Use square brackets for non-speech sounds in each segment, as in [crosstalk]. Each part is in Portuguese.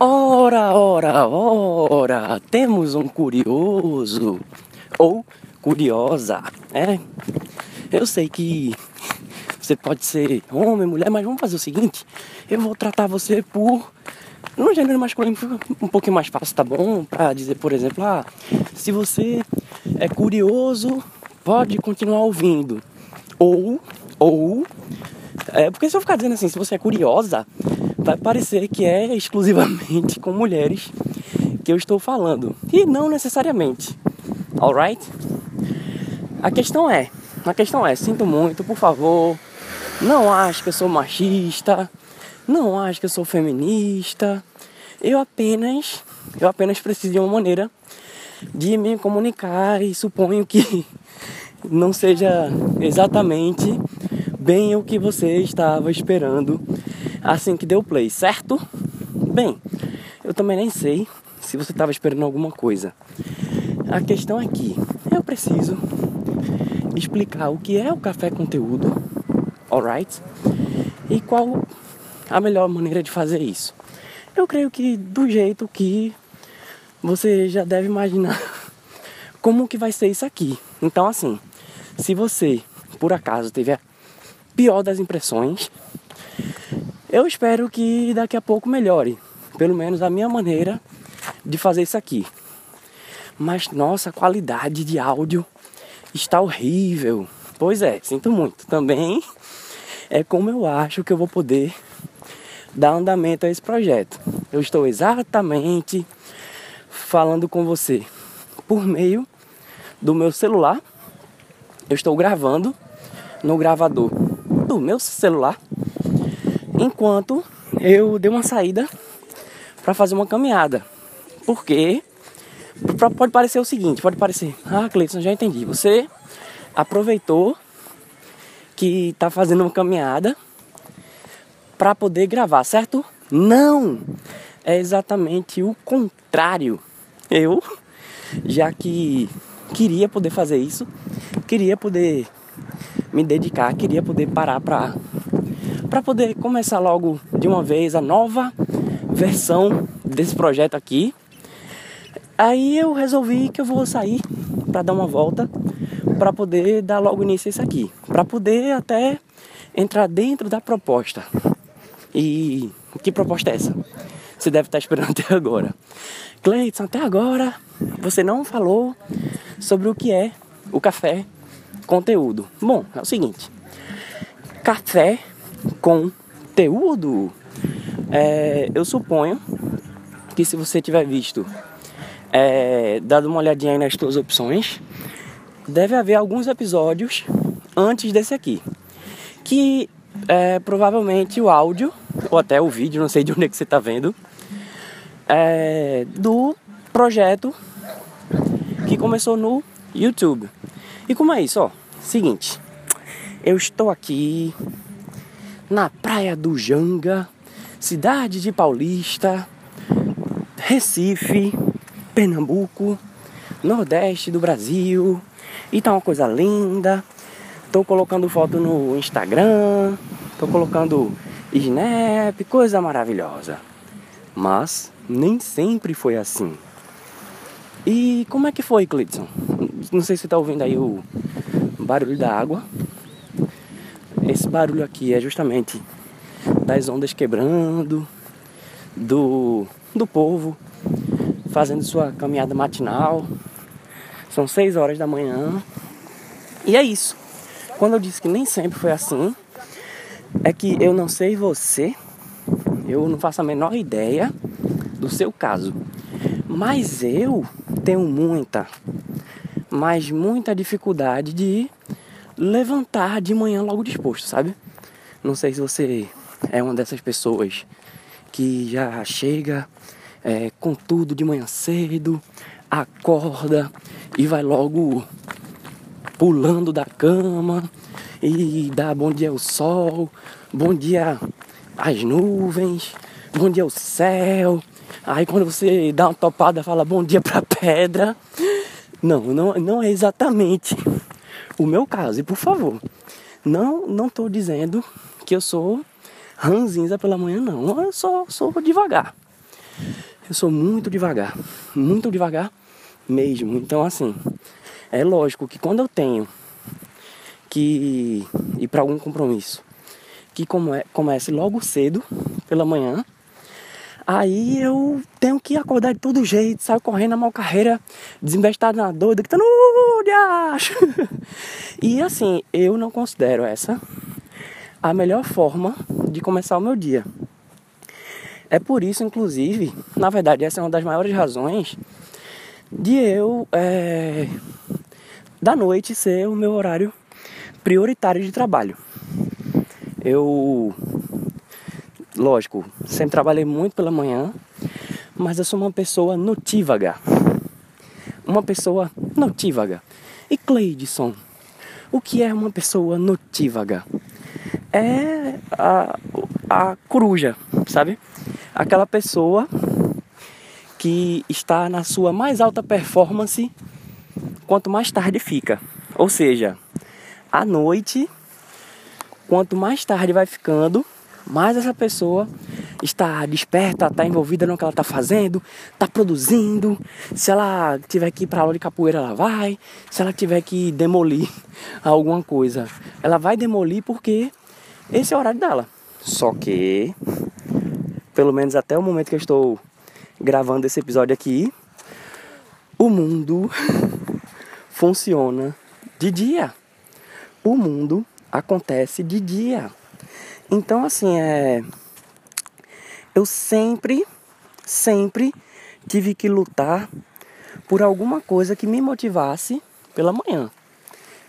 Ora, ora, ora, temos um curioso ou curiosa, é? Eu sei que você pode ser homem, mulher, mas vamos fazer o seguinte: eu vou tratar você por no gênero masculino um pouquinho mais fácil, tá bom? Pra dizer, por exemplo, ah, se você é curioso, pode continuar ouvindo. Ou, ou, é, porque se eu ficar dizendo assim, se você é curiosa, vai parecer que é exclusivamente com mulheres que eu estou falando. E não necessariamente. Alright? A questão é, a questão é, sinto muito, por favor, não acho que eu sou machista, não acho que eu sou feminista. Eu apenas, eu apenas preciso de uma maneira de me comunicar e suponho que [laughs] não seja exatamente bem o que você estava esperando assim que deu play, certo? Bem, eu também nem sei se você estava esperando alguma coisa. A questão é que eu preciso explicar o que é o café conteúdo, alright? E qual a melhor maneira de fazer isso. Eu creio que do jeito que você já deve imaginar [laughs] como que vai ser isso aqui. Então assim, se você por acaso teve a pior das impressões, eu espero que daqui a pouco melhore, pelo menos a minha maneira de fazer isso aqui. Mas nossa, a qualidade de áudio está horrível. Pois é, sinto muito. Também é como eu acho que eu vou poder dar andamento a esse projeto. Eu estou exatamente falando com você por meio do meu celular. Eu estou gravando no gravador do meu celular enquanto eu dei uma saída para fazer uma caminhada. Porque pode parecer o seguinte, pode parecer, ah, Cleiton, já entendi. Você aproveitou que está fazendo uma caminhada para poder gravar, certo? Não! É exatamente o contrário. Eu, já que queria poder fazer isso, queria poder me dedicar, queria poder parar para para poder começar logo de uma vez a nova versão desse projeto aqui. Aí eu resolvi que eu vou sair para dar uma volta para poder dar logo início a isso aqui, para poder até entrar dentro da proposta. E que proposta é essa? Você deve estar esperando até agora. Cleiton, até agora você não falou sobre o que é o café conteúdo. Bom, é o seguinte: café conteúdo. É, eu suponho que se você tiver visto, é, dado uma olhadinha aí nas suas opções, deve haver alguns episódios antes desse aqui. Que é, provavelmente o áudio, ou até o vídeo, não sei de onde é que você está vendo, é, do projeto que começou no YouTube. E como é isso? Ó, seguinte, eu estou aqui na Praia do Janga, cidade de Paulista, Recife, Pernambuco, Nordeste do Brasil. E tá uma coisa linda. Tô colocando foto no Instagram, tô colocando Snap, coisa maravilhosa. Mas nem sempre foi assim. E como é que foi, Clidson? Não sei se tá ouvindo aí o barulho da água. Esse barulho aqui é justamente das ondas quebrando, do, do povo fazendo sua caminhada matinal. São 6 horas da manhã. E é isso. Quando eu disse que nem sempre foi assim, é que eu não sei você, eu não faço a menor ideia do seu caso. Mas eu tenho muita, mas muita dificuldade de levantar de manhã logo disposto, sabe? Não sei se você é uma dessas pessoas que já chega é, com tudo de manhã cedo, acorda e vai logo pulando da cama e dá bom dia ao sol, bom dia às nuvens, bom dia ao céu. Aí quando você dá uma topada, fala bom dia pra pedra. Não, não, não é exatamente o meu caso. E por favor, não não tô dizendo que eu sou ranzinza pela manhã, não. Eu sou, sou devagar. eu sou muito devagar, muito devagar mesmo. Então, assim, é lógico que quando eu tenho que ir para algum compromisso que comece logo cedo pela manhã, aí eu tenho que acordar de todo jeito, saio correndo a mal carreira, desembestado na doida, que no [laughs] E assim, eu não considero essa a melhor forma de começar o meu dia. É por isso, inclusive, na verdade, essa é uma das maiores razões de eu, é, da noite, ser o meu horário prioritário de trabalho. Eu, lógico, sempre trabalhei muito pela manhã, mas eu sou uma pessoa notívaga. Uma pessoa notívaga. E Cleidson, o que é uma pessoa notívaga? É a, a coruja, sabe? Aquela pessoa que está na sua mais alta performance quanto mais tarde fica. Ou seja, à noite, quanto mais tarde vai ficando, mais essa pessoa está desperta, está envolvida no que ela está fazendo, está produzindo. Se ela tiver que ir para aula de capoeira, ela vai. Se ela tiver que demolir [laughs] alguma coisa, ela vai demolir porque esse é o horário dela. Só que, pelo menos até o momento que eu estou gravando esse episódio aqui, o mundo [laughs] funciona de dia o mundo acontece de dia. Então, assim, é. Eu sempre, sempre tive que lutar por alguma coisa que me motivasse pela manhã.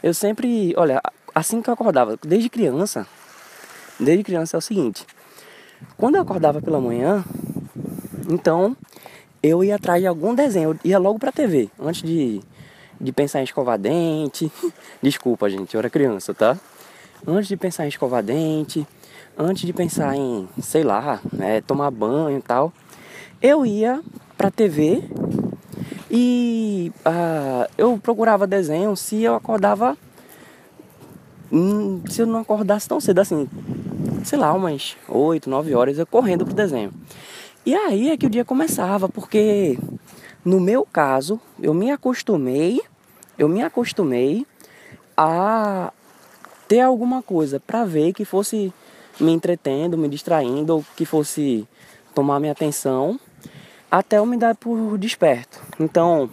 Eu sempre, olha, assim que eu acordava, desde criança, desde criança é o seguinte: quando eu acordava pela manhã, então eu ia atrás de algum desenho, eu ia logo pra TV, antes de de pensar em escovar dente. [laughs] Desculpa, gente, eu era criança, tá? Antes de pensar em escovar dente, antes de pensar em, sei lá, né, tomar banho e tal, eu ia pra TV e uh, eu procurava desenho se eu acordava. Hum, se eu não acordasse tão cedo assim, sei lá, umas 8, 9 horas eu correndo pro desenho. E aí é que o dia começava, porque no meu caso, eu me acostumei, eu me acostumei a ter alguma coisa para ver que fosse me entretendo, me distraindo, ou que fosse tomar minha atenção, até eu me dar por desperto. Então,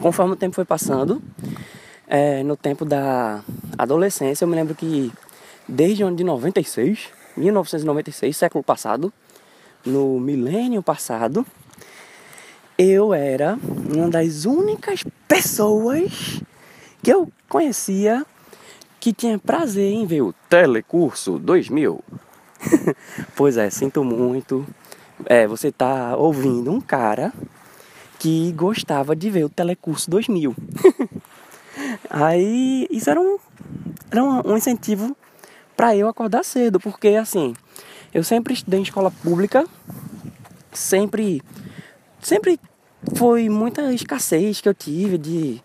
conforme o tempo foi passando, é, no tempo da adolescência, eu me lembro que desde o ano de 96, 1996, século passado, no milênio passado, eu era uma das únicas pessoas que eu conhecia que tinha prazer em ver o Telecurso 2000. [laughs] pois é, sinto muito. É, você tá ouvindo um cara que gostava de ver o Telecurso 2000. [laughs] Aí isso era um, era um incentivo para eu acordar cedo, porque assim, eu sempre estudei em escola pública, sempre sempre foi muita escassez que eu tive de,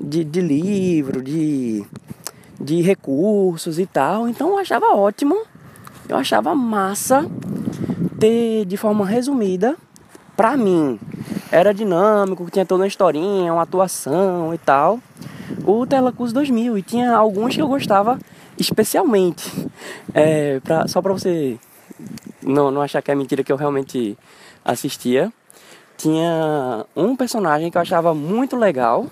de, de livro, de, de recursos e tal. Então eu achava ótimo, eu achava massa ter de forma resumida, pra mim, era dinâmico, tinha toda uma historinha, uma atuação e tal. O Telacus 2000 e tinha alguns que eu gostava especialmente. [laughs] É, pra, só pra você não, não achar que é mentira que eu realmente assistia tinha um personagem que eu achava muito legal,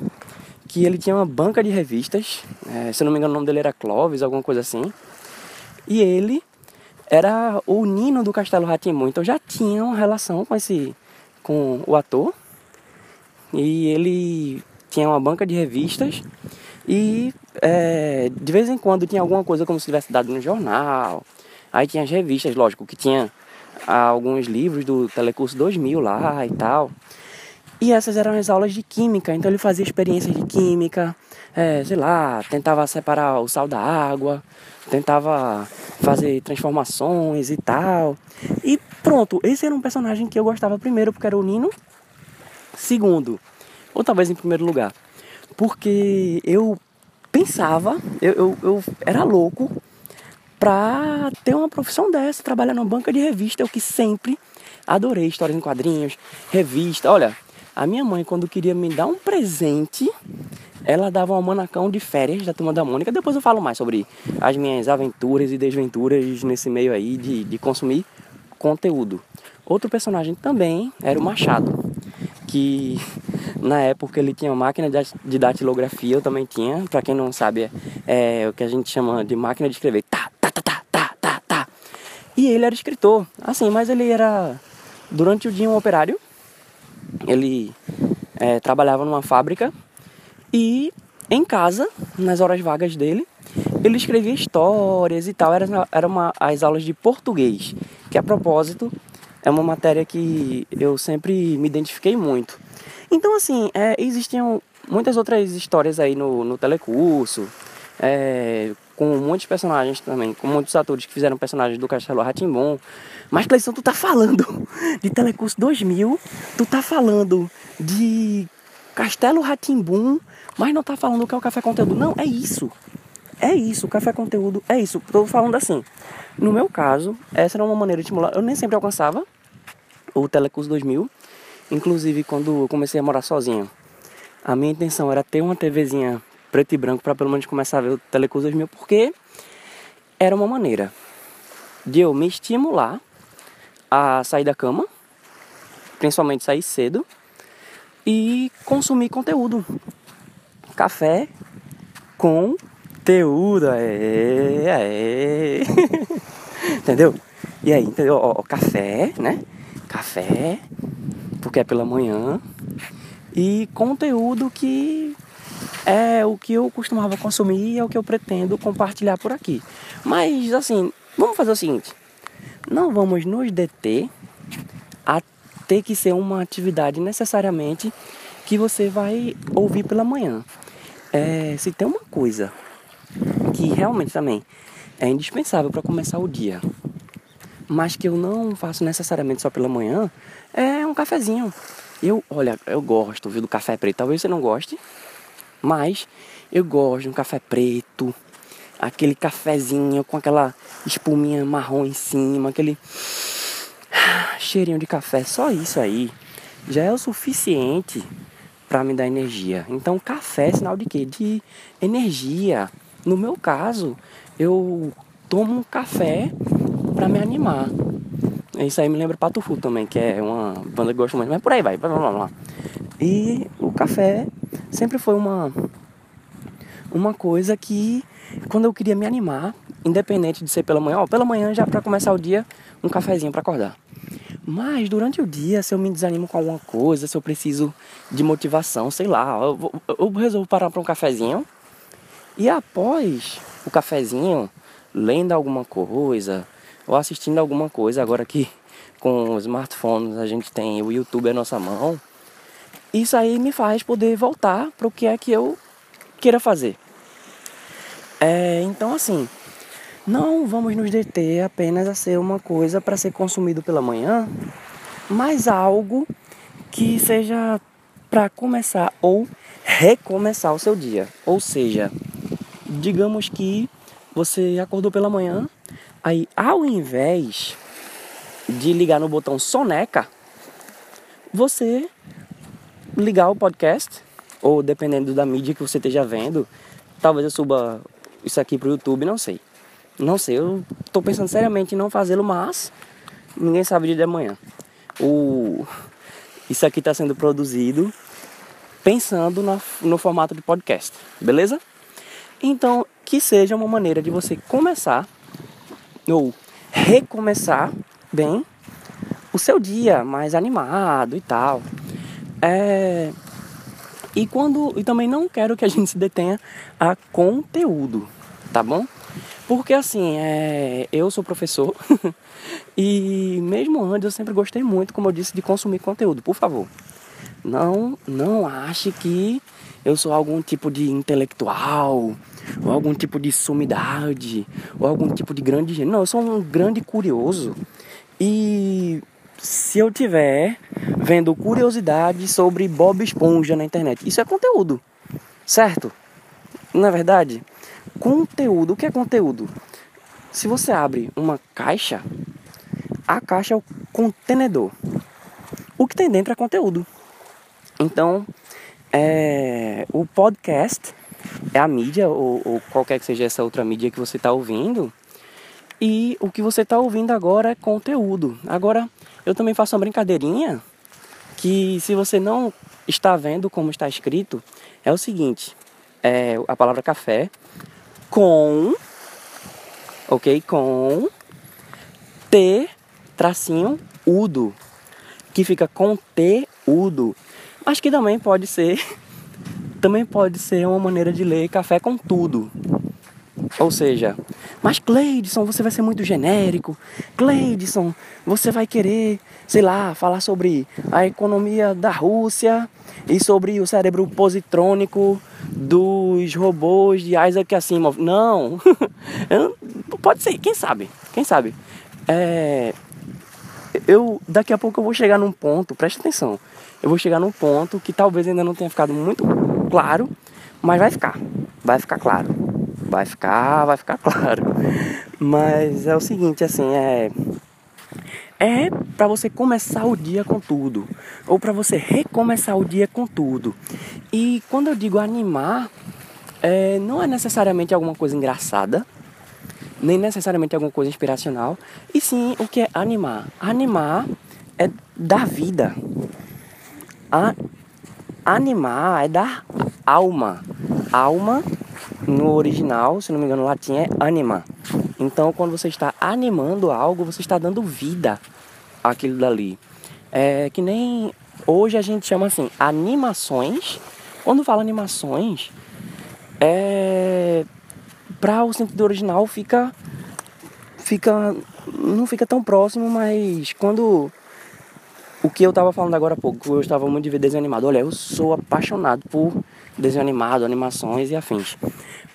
que ele tinha uma banca de revistas, é, se não me engano o nome dele era Clovis, alguma coisa assim. E ele era o Nino do Castelo Ratimbu, então já tinha uma relação com esse com o ator. E ele tinha uma banca de revistas e é, de vez em quando tinha alguma coisa como se tivesse dado no jornal. Aí tinha as revistas, lógico, que tinha alguns livros do Telecurso 2000 lá e tal. E essas eram as aulas de química, então ele fazia experiências de química, é, sei lá, tentava separar o sal da água, tentava fazer transformações e tal. E pronto, esse era um personagem que eu gostava primeiro porque era o Nino. Segundo, ou talvez em primeiro lugar, porque eu pensava, eu, eu, eu era louco pra ter uma profissão dessa, trabalhar numa banca de revista, o que sempre Adorei histórias em quadrinhos, revista. Olha, a minha mãe, quando queria me dar um presente, ela dava um manacão de férias da Turma da Mônica. Depois eu falo mais sobre as minhas aventuras e desventuras nesse meio aí de, de consumir conteúdo. Outro personagem também era o Machado, que na época ele tinha máquina de datilografia, eu também tinha. Para quem não sabe, é, é, o que a gente chama de máquina de escrever. Tá, tá, tá, tá, tá, tá, tá. E ele era escritor, assim, mas ele era durante o dia um operário. Ele é, trabalhava numa fábrica e em casa, nas horas vagas dele, ele escrevia histórias e tal. Era, era uma, as aulas de português, que a propósito é uma matéria que eu sempre me identifiquei muito. Então, assim, é, existiam muitas outras histórias aí no, no telecurso, é, com muitos personagens também, com muitos atores que fizeram personagens do Castelo Ratimbom. Mas, Cleiton, tu tá falando [laughs] de Telecurso 2000, tu tá falando de Castelo Ratimbum, mas não tá falando o que é o Café Conteúdo. Não, é isso. É isso, Café Conteúdo é isso. Tô falando assim. No meu caso, essa era uma maneira de estimular. Eu nem sempre alcançava o Telecurso 2000. Inclusive, quando eu comecei a morar sozinho, a minha intenção era ter uma TVzinha preto e branco para pelo menos começar a ver o Telecurso 2000, porque era uma maneira de eu me estimular a sair da cama, principalmente sair cedo, e consumir conteúdo. Café com conteúdo, é, é. entendeu? E aí, entendeu? Ó, café, né? Café, porque é pela manhã, e conteúdo que é o que eu costumava consumir e é o que eu pretendo compartilhar por aqui. Mas assim, vamos fazer o seguinte: não vamos nos deter a ter que ser uma atividade necessariamente que você vai ouvir pela manhã. É, se tem uma coisa que realmente também é indispensável para começar o dia, mas que eu não faço necessariamente só pela manhã, é um cafezinho. Eu, olha, eu gosto viu, do café preto. Talvez você não goste, mas eu gosto de um café preto, aquele cafezinho com aquela espuminha marrom em cima, aquele [sighs] cheirinho de café. Só isso aí já é o suficiente para me dar energia. Então, café é sinal de quê? De energia. No meu caso, eu tomo um café para me animar. Isso aí me lembra Patufu também, que é uma banda que eu gosto muito, mas por aí vai, vamos lá. E o café sempre foi uma uma coisa que quando eu queria me animar, independente de ser pela manhã, ó, pela manhã já para começar o dia, um cafezinho para acordar. Mas durante o dia, se eu me desanimo com alguma coisa, se eu preciso de motivação, sei lá, eu, eu resolvo parar para um cafezinho e após o cafezinho, lendo alguma coisa ou assistindo alguma coisa, agora que com os smartphones a gente tem o YouTube à nossa mão, isso aí me faz poder voltar para o que é que eu queira fazer. É, então assim, não vamos nos deter apenas a ser uma coisa para ser consumido pela manhã, mas algo que seja para começar ou recomeçar o seu dia. Ou seja, digamos que você acordou pela manhã, aí ao invés de ligar no botão soneca, você ligar o podcast, ou dependendo da mídia que você esteja vendo, talvez eu suba isso aqui pro YouTube, não sei. Não sei, eu tô pensando seriamente em não fazê-lo, mas ninguém sabe de dia de amanhã. O... Isso aqui está sendo produzido pensando no, no formato de podcast, beleza? Então, que seja uma maneira de você começar ou recomeçar bem o seu dia mais animado e tal. É... E quando e também não quero que a gente se detenha a conteúdo, tá bom? Porque assim, é... eu sou professor [laughs] e mesmo antes eu sempre gostei muito, como eu disse, de consumir conteúdo. Por favor, não não ache que eu sou algum tipo de intelectual, ou algum tipo de sumidade, ou algum tipo de grande gênio. Não, eu sou um grande curioso. E se eu tiver vendo curiosidade sobre Bob Esponja na internet, isso é conteúdo, certo? Não é verdade? Conteúdo, o que é conteúdo? Se você abre uma caixa, a caixa é o contenedor. O que tem dentro é conteúdo. Então, é, o podcast é a mídia, ou, ou, qualquer que seja essa outra mídia que você está ouvindo. E o que você está ouvindo agora é conteúdo. Agora, eu também faço uma brincadeirinha que se você não está vendo como está escrito, é o seguinte: é a palavra café com, ok, com T tracinho udo, que fica com T udo, mas que também pode ser [laughs] também pode ser uma maneira de ler café com tudo. Ou seja, mas Cleidson, você vai ser muito genérico. Cleidson, você vai querer, sei lá, falar sobre a economia da Rússia e sobre o cérebro positrônico dos robôs de Isaac Asimov. [laughs] Não, pode ser, quem sabe, quem sabe. É, eu daqui a pouco eu vou chegar num ponto, preste atenção. Eu vou chegar num ponto que talvez ainda não tenha ficado muito claro, mas vai ficar, vai ficar claro, vai ficar, vai ficar [laughs] claro. Mas é o seguinte, assim, é é para você começar o dia com tudo, ou para você recomeçar o dia com tudo. E quando eu digo animar, é, não é necessariamente alguma coisa engraçada, nem necessariamente alguma coisa inspiracional, e sim o que é animar. Animar é dar vida. A, animar é dar alma. Alma, no original, se não me engano, no latim é anima. Então, quando você está animando algo, você está dando vida àquilo dali. É que nem hoje a gente chama assim, animações. Quando fala animações, é para o sentido original fica fica não fica tão próximo, mas quando o que eu estava falando agora há pouco, eu estava muito de ver desenho animado. Olha, eu sou apaixonado por desenho animado, animações e afins.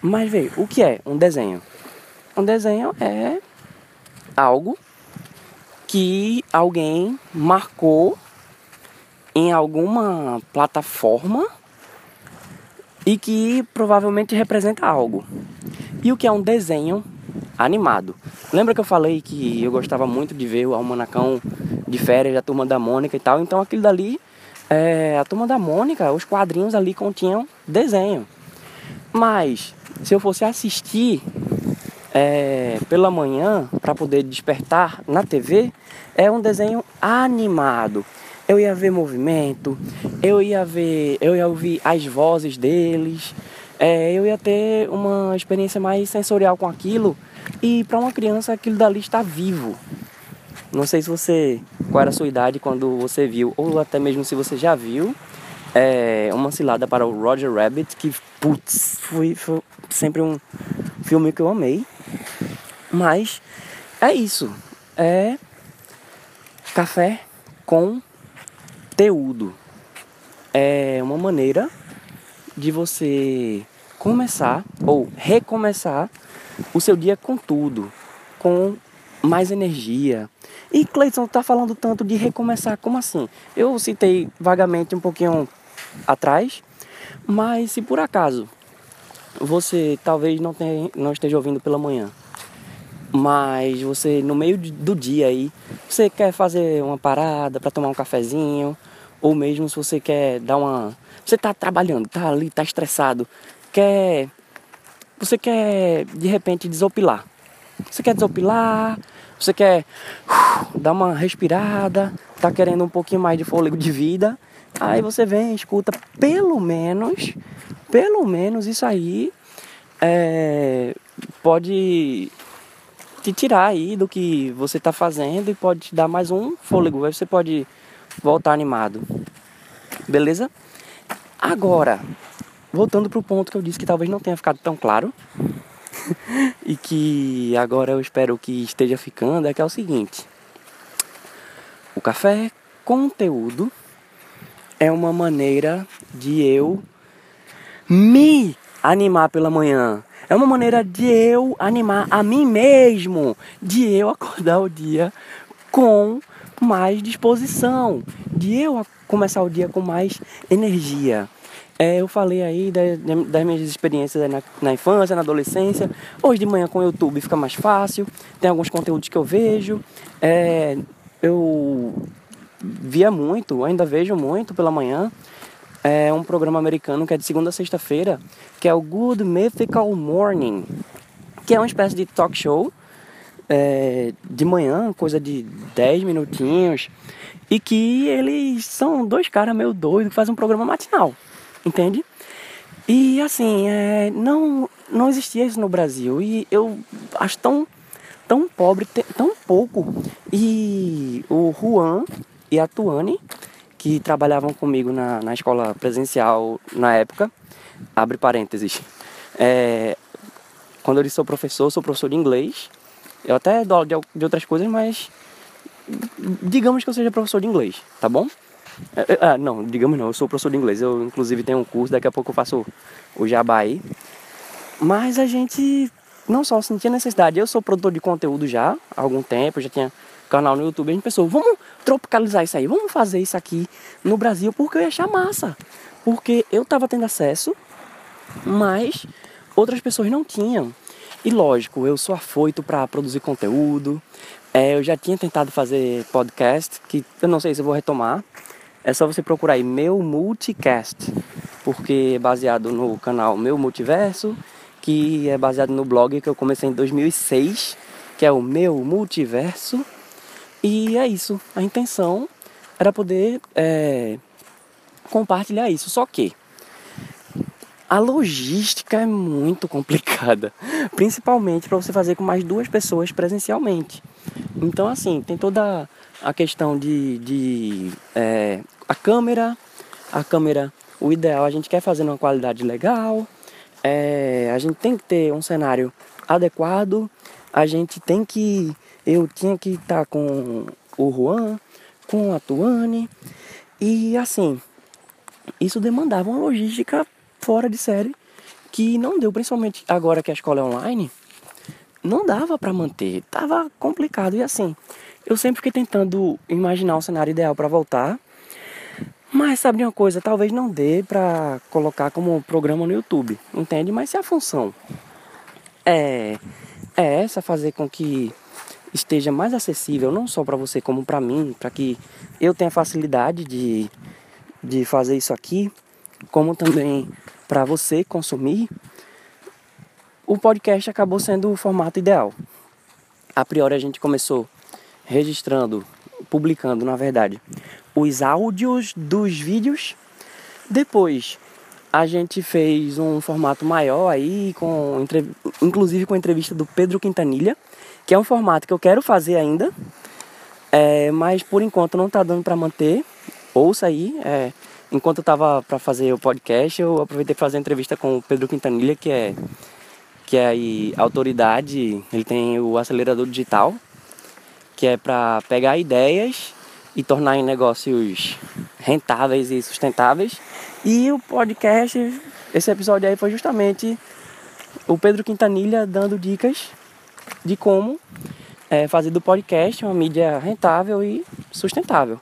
Mas veja, o que é um desenho? Um desenho é algo que alguém marcou em alguma plataforma e que provavelmente representa algo. E o que é um desenho animado? Lembra que eu falei que eu gostava muito de ver o Almanacão de férias da Turma da Mônica e tal? Então aquilo dali, é, a Turma da Mônica, os quadrinhos ali continham desenho. Mas se eu fosse assistir é, pela manhã para poder despertar na TV, é um desenho animado. Eu ia ver movimento, eu ia ver, eu ia ouvir as vozes deles, é, eu ia ter uma experiência mais sensorial com aquilo. E para uma criança aquilo dali está vivo. Não sei se você, qual era a sua idade quando você viu, ou até mesmo se você já viu, é, uma cilada para o Roger Rabbit, que putz, foi, foi sempre um filme que eu amei. Mas é isso. É café com conteúdo é uma maneira de você começar ou recomeçar o seu dia com tudo, com mais energia. E Cleiton está falando tanto de recomeçar, como assim? Eu citei vagamente um pouquinho atrás, mas se por acaso você talvez não, tenha, não esteja ouvindo pela manhã, mas você no meio do dia aí, você quer fazer uma parada para tomar um cafezinho, ou mesmo se você quer dar uma. Você está trabalhando, está ali, está estressado, quer. Você quer de repente desopilar. Você quer desopilar, você quer uh, dar uma respirada, tá querendo um pouquinho mais de fôlego de vida. Aí você vem, escuta pelo menos, pelo menos isso aí é, pode te tirar aí do que você está fazendo e pode te dar mais um fôlego. Aí você pode voltar animado. Beleza? Agora, voltando para o ponto que eu disse que talvez não tenha ficado tão claro [laughs] e que agora eu espero que esteja ficando, é que é o seguinte: o café conteúdo é uma maneira de eu me animar pela manhã. É uma maneira de eu animar a mim mesmo, de eu acordar o dia com mais disposição, de eu começar o dia com mais energia. É, eu falei aí das, das minhas experiências na, na, infância, na adolescência. Hoje de manhã com o YouTube fica mais fácil. Tem alguns conteúdos que eu vejo. É, eu via muito, ainda vejo muito pela manhã. É um programa americano que é de segunda a sexta-feira, que é o Good Mythical Morning, que é uma espécie de talk show é, de manhã, coisa de 10 minutinhos, e que eles são dois caras meio doidos que fazem um programa matinal, entende? E assim, é, não, não existia isso no Brasil, e eu acho tão, tão pobre, tão pouco. E o Juan e a Tuane, que trabalhavam comigo na, na escola presencial na época, abre parênteses, é, quando eu disse sou professor, sou professor de inglês, eu até dou de, de outras coisas, mas digamos que eu seja professor de inglês, tá bom? É, é, ah, não, digamos não, eu sou professor de inglês. Eu inclusive tenho um curso, daqui a pouco eu faço o jabá aí. Mas a gente não só sentia necessidade, eu sou produtor de conteúdo já há algum tempo, já tinha canal no YouTube, a gente pensou, vamos tropicalizar isso aí, vamos fazer isso aqui no Brasil porque eu ia achar massa. Porque eu tava tendo acesso, mas outras pessoas não tinham. E lógico, eu sou afoito para produzir conteúdo. É, eu já tinha tentado fazer podcast, que eu não sei se eu vou retomar. É só você procurar aí meu multicast, porque é baseado no canal Meu Multiverso, que é baseado no blog que eu comecei em 2006, que é o Meu Multiverso. E é isso. A intenção era poder é, compartilhar isso. Só que a logística é muito complicada, [laughs] principalmente para você fazer com mais duas pessoas presencialmente. Então, assim, tem toda a questão de, de é, a câmera, a câmera, o ideal a gente quer fazer numa qualidade legal, é, a gente tem que ter um cenário adequado, a gente tem que, eu tinha que estar com o Juan, com a Tuane, e assim, isso demandava uma logística fora de série que não deu, principalmente agora que a escola é online, não dava para manter, tava complicado e assim. Eu sempre fiquei tentando imaginar um cenário ideal para voltar, mas sabe uma coisa, talvez não dê para colocar como programa no YouTube, entende? Mas se a função é é essa fazer com que esteja mais acessível não só para você como para mim, para que eu tenha facilidade de de fazer isso aqui, como também para você consumir, o podcast acabou sendo o formato ideal. A priori a gente começou registrando, publicando, na verdade, os áudios dos vídeos. Depois a gente fez um formato maior aí, com inclusive com a entrevista do Pedro Quintanilha, que é um formato que eu quero fazer ainda, é, mas por enquanto não está dando para manter. Ouça aí, é, enquanto eu tava para fazer o podcast, eu aproveitei para fazer a entrevista com o Pedro Quintanilha, que é que é aí autoridade, ele tem o acelerador digital, que é para pegar ideias e tornar em negócios rentáveis e sustentáveis. E o podcast, esse episódio aí foi justamente o Pedro Quintanilha dando dicas de como é, fazer do podcast uma mídia rentável e sustentável.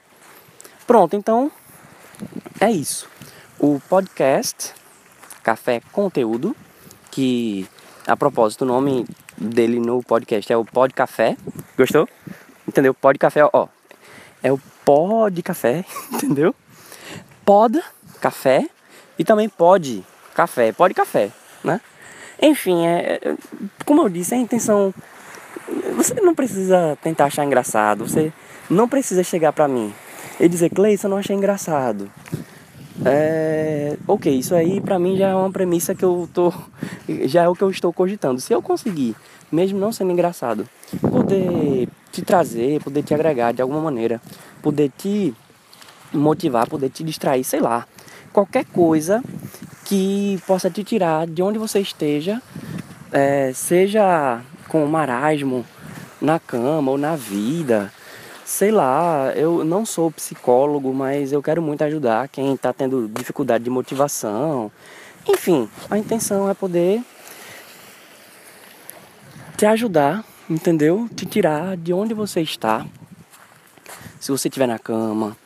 Pronto, então é isso. O podcast Café Conteúdo, que a propósito, o nome dele no podcast é o Pod Café. Gostou? Entendeu? Pod Café, ó. É o Pod Café, [laughs] entendeu? Pod Café e também Pod Café, Pod Café, né? Enfim, é, é, como eu disse, a intenção. Você não precisa tentar achar engraçado, você não precisa chegar pra mim e dizer, Cleison, eu não achei engraçado. É, ok, isso aí pra mim já é uma premissa que eu tô. [laughs] Já é o que eu estou cogitando. Se eu conseguir, mesmo não sendo engraçado, poder te trazer, poder te agregar de alguma maneira, poder te motivar, poder te distrair, sei lá, qualquer coisa que possa te tirar de onde você esteja, é, seja com marasmo na cama ou na vida, sei lá, eu não sou psicólogo, mas eu quero muito ajudar quem está tendo dificuldade de motivação. Enfim, a intenção é poder te ajudar, entendeu? Te tirar de onde você está. Se você estiver na cama,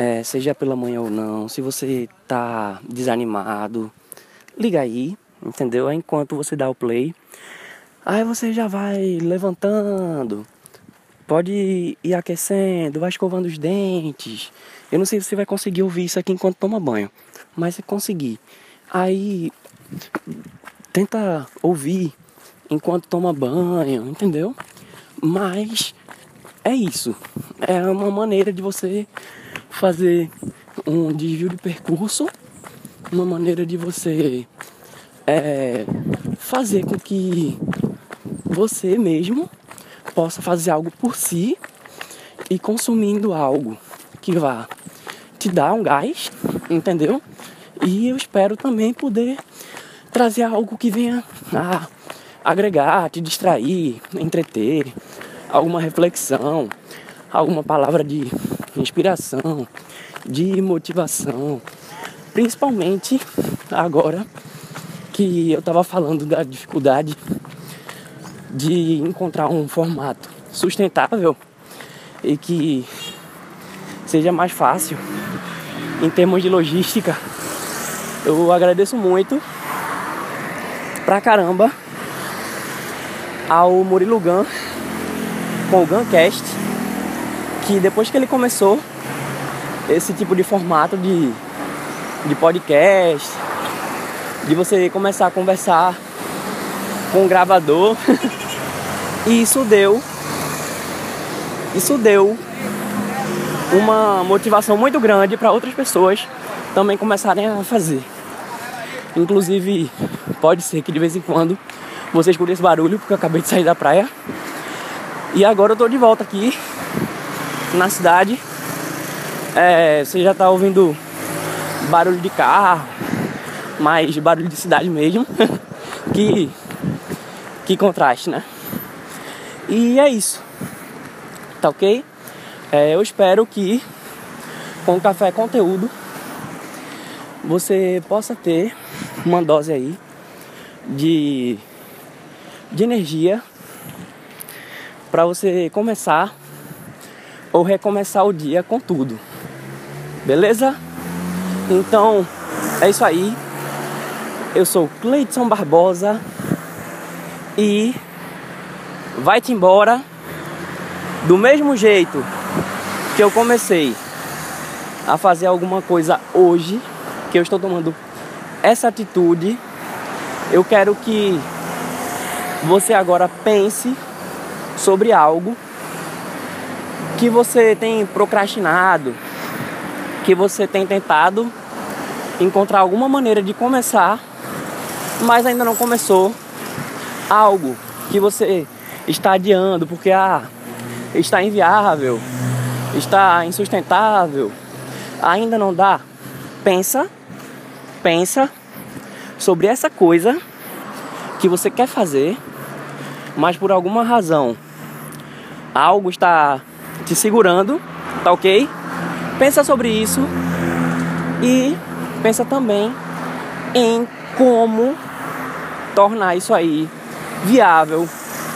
é, seja pela manhã ou não, se você tá desanimado, liga aí, entendeu? Enquanto você dá o play, aí você já vai levantando, pode ir aquecendo, vai escovando os dentes. Eu não sei se você vai conseguir ouvir isso aqui enquanto toma banho, mas se conseguir, aí tenta ouvir enquanto toma banho, entendeu? Mas é isso. É uma maneira de você fazer um desvio de percurso, uma maneira de você é, fazer com que você mesmo possa fazer algo por si e consumindo algo que vá te dar um gás, entendeu? E eu espero também poder trazer algo que venha a agregar, te distrair, entreter, alguma reflexão, alguma palavra de inspiração, de motivação. Principalmente agora que eu estava falando da dificuldade de encontrar um formato sustentável e que seja mais fácil em termos de logística. Eu agradeço muito pra caramba ao Murilo Gun com o Guncast, que depois que ele começou esse tipo de formato de, de podcast, de você começar a conversar com o gravador, [laughs] e isso deu isso deu uma motivação muito grande para outras pessoas também começarem a fazer. Inclusive, pode ser que de vez em quando você escute esse barulho, porque eu acabei de sair da praia. E agora eu tô de volta aqui na cidade. É, você já tá ouvindo barulho de carro, mais barulho de cidade mesmo. [laughs] que, que contraste, né? E é isso. Tá ok? É, eu espero que com o café conteúdo você possa ter uma dose aí de, de energia para você começar ou recomeçar o dia com tudo. Beleza? Então é isso aí. Eu sou Cleiton Barbosa e vai-te embora do mesmo jeito que eu comecei a fazer alguma coisa hoje que eu estou tomando essa atitude, eu quero que você agora pense sobre algo que você tem procrastinado, que você tem tentado encontrar alguma maneira de começar, mas ainda não começou. Algo que você está adiando porque ah, está inviável, está insustentável, ainda não dá. Pensa pensa sobre essa coisa que você quer fazer, mas por alguma razão algo está te segurando, tá ok? Pensa sobre isso e pensa também em como tornar isso aí viável,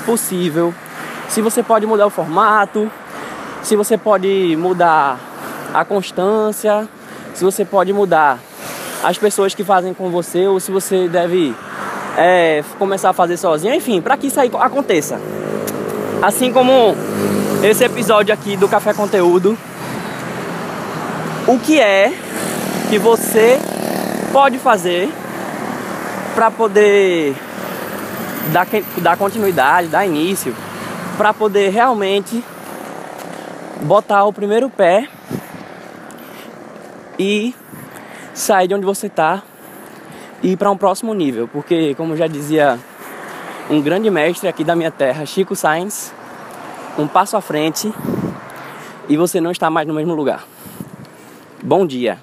possível. Se você pode mudar o formato, se você pode mudar a constância, se você pode mudar as pessoas que fazem com você ou se você deve é, começar a fazer sozinho, enfim, para que isso aí aconteça. Assim como esse episódio aqui do Café Conteúdo, o que é que você pode fazer para poder dar, dar continuidade, dar início, para poder realmente botar o primeiro pé e sair de onde você está e ir para um próximo nível, porque como já dizia um grande mestre aqui da minha terra, Chico Sainz, um passo à frente e você não está mais no mesmo lugar. Bom dia.